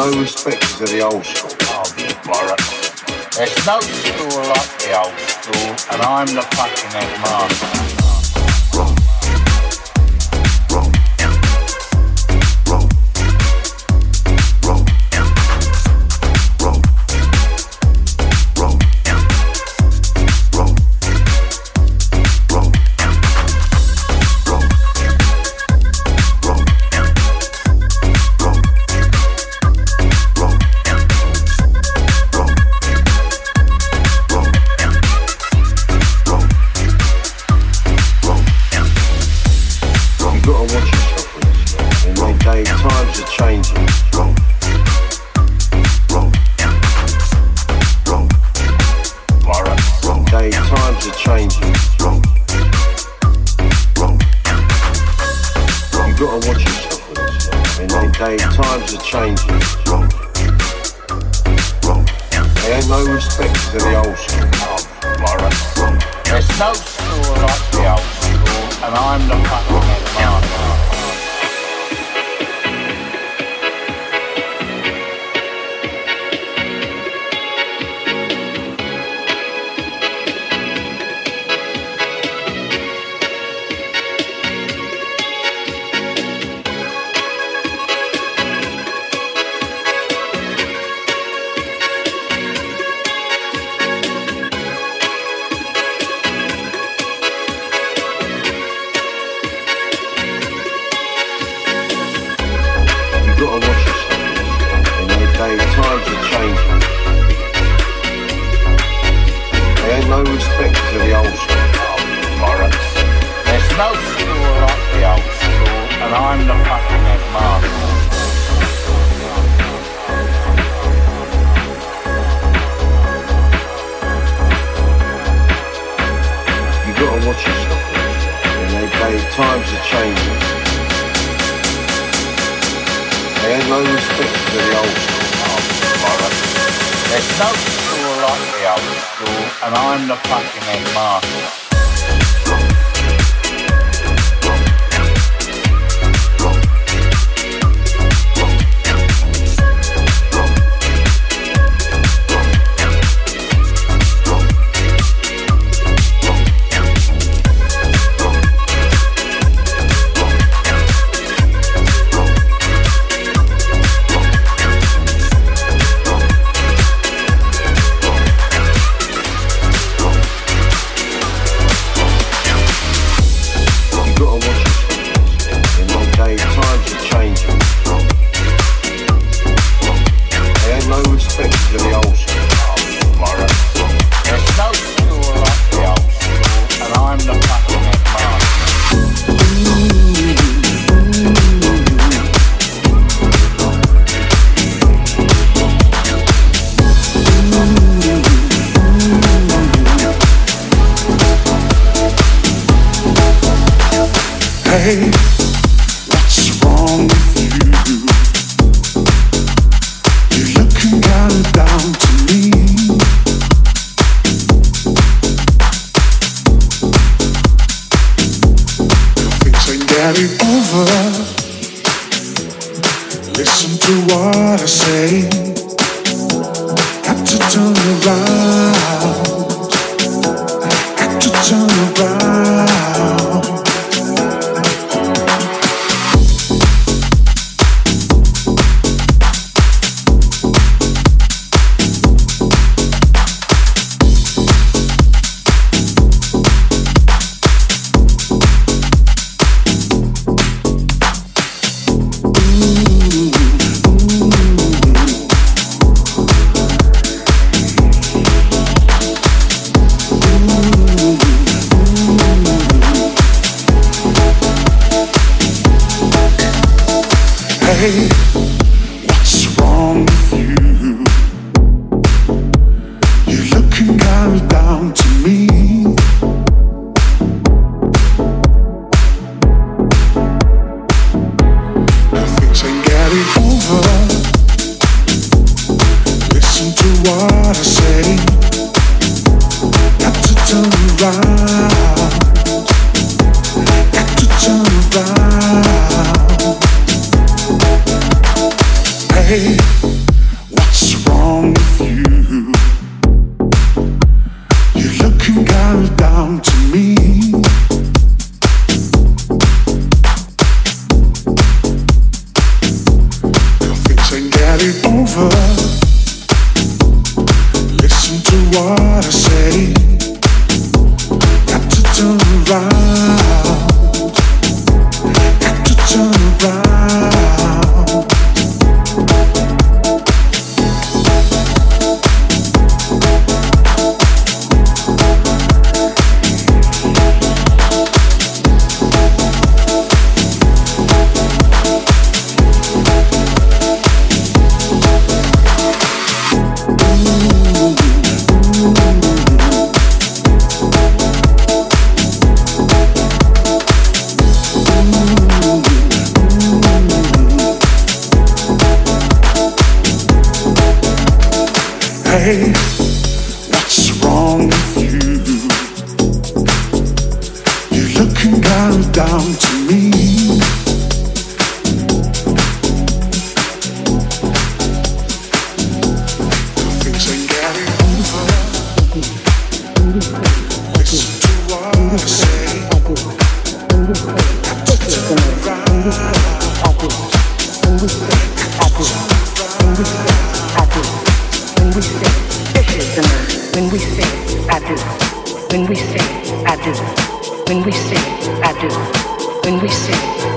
no respect to the old school. Oh, you. There's no school like the old school, and I'm the fucking headmaster.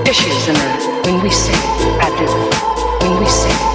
dishes in her, when we say adieu, when we sing.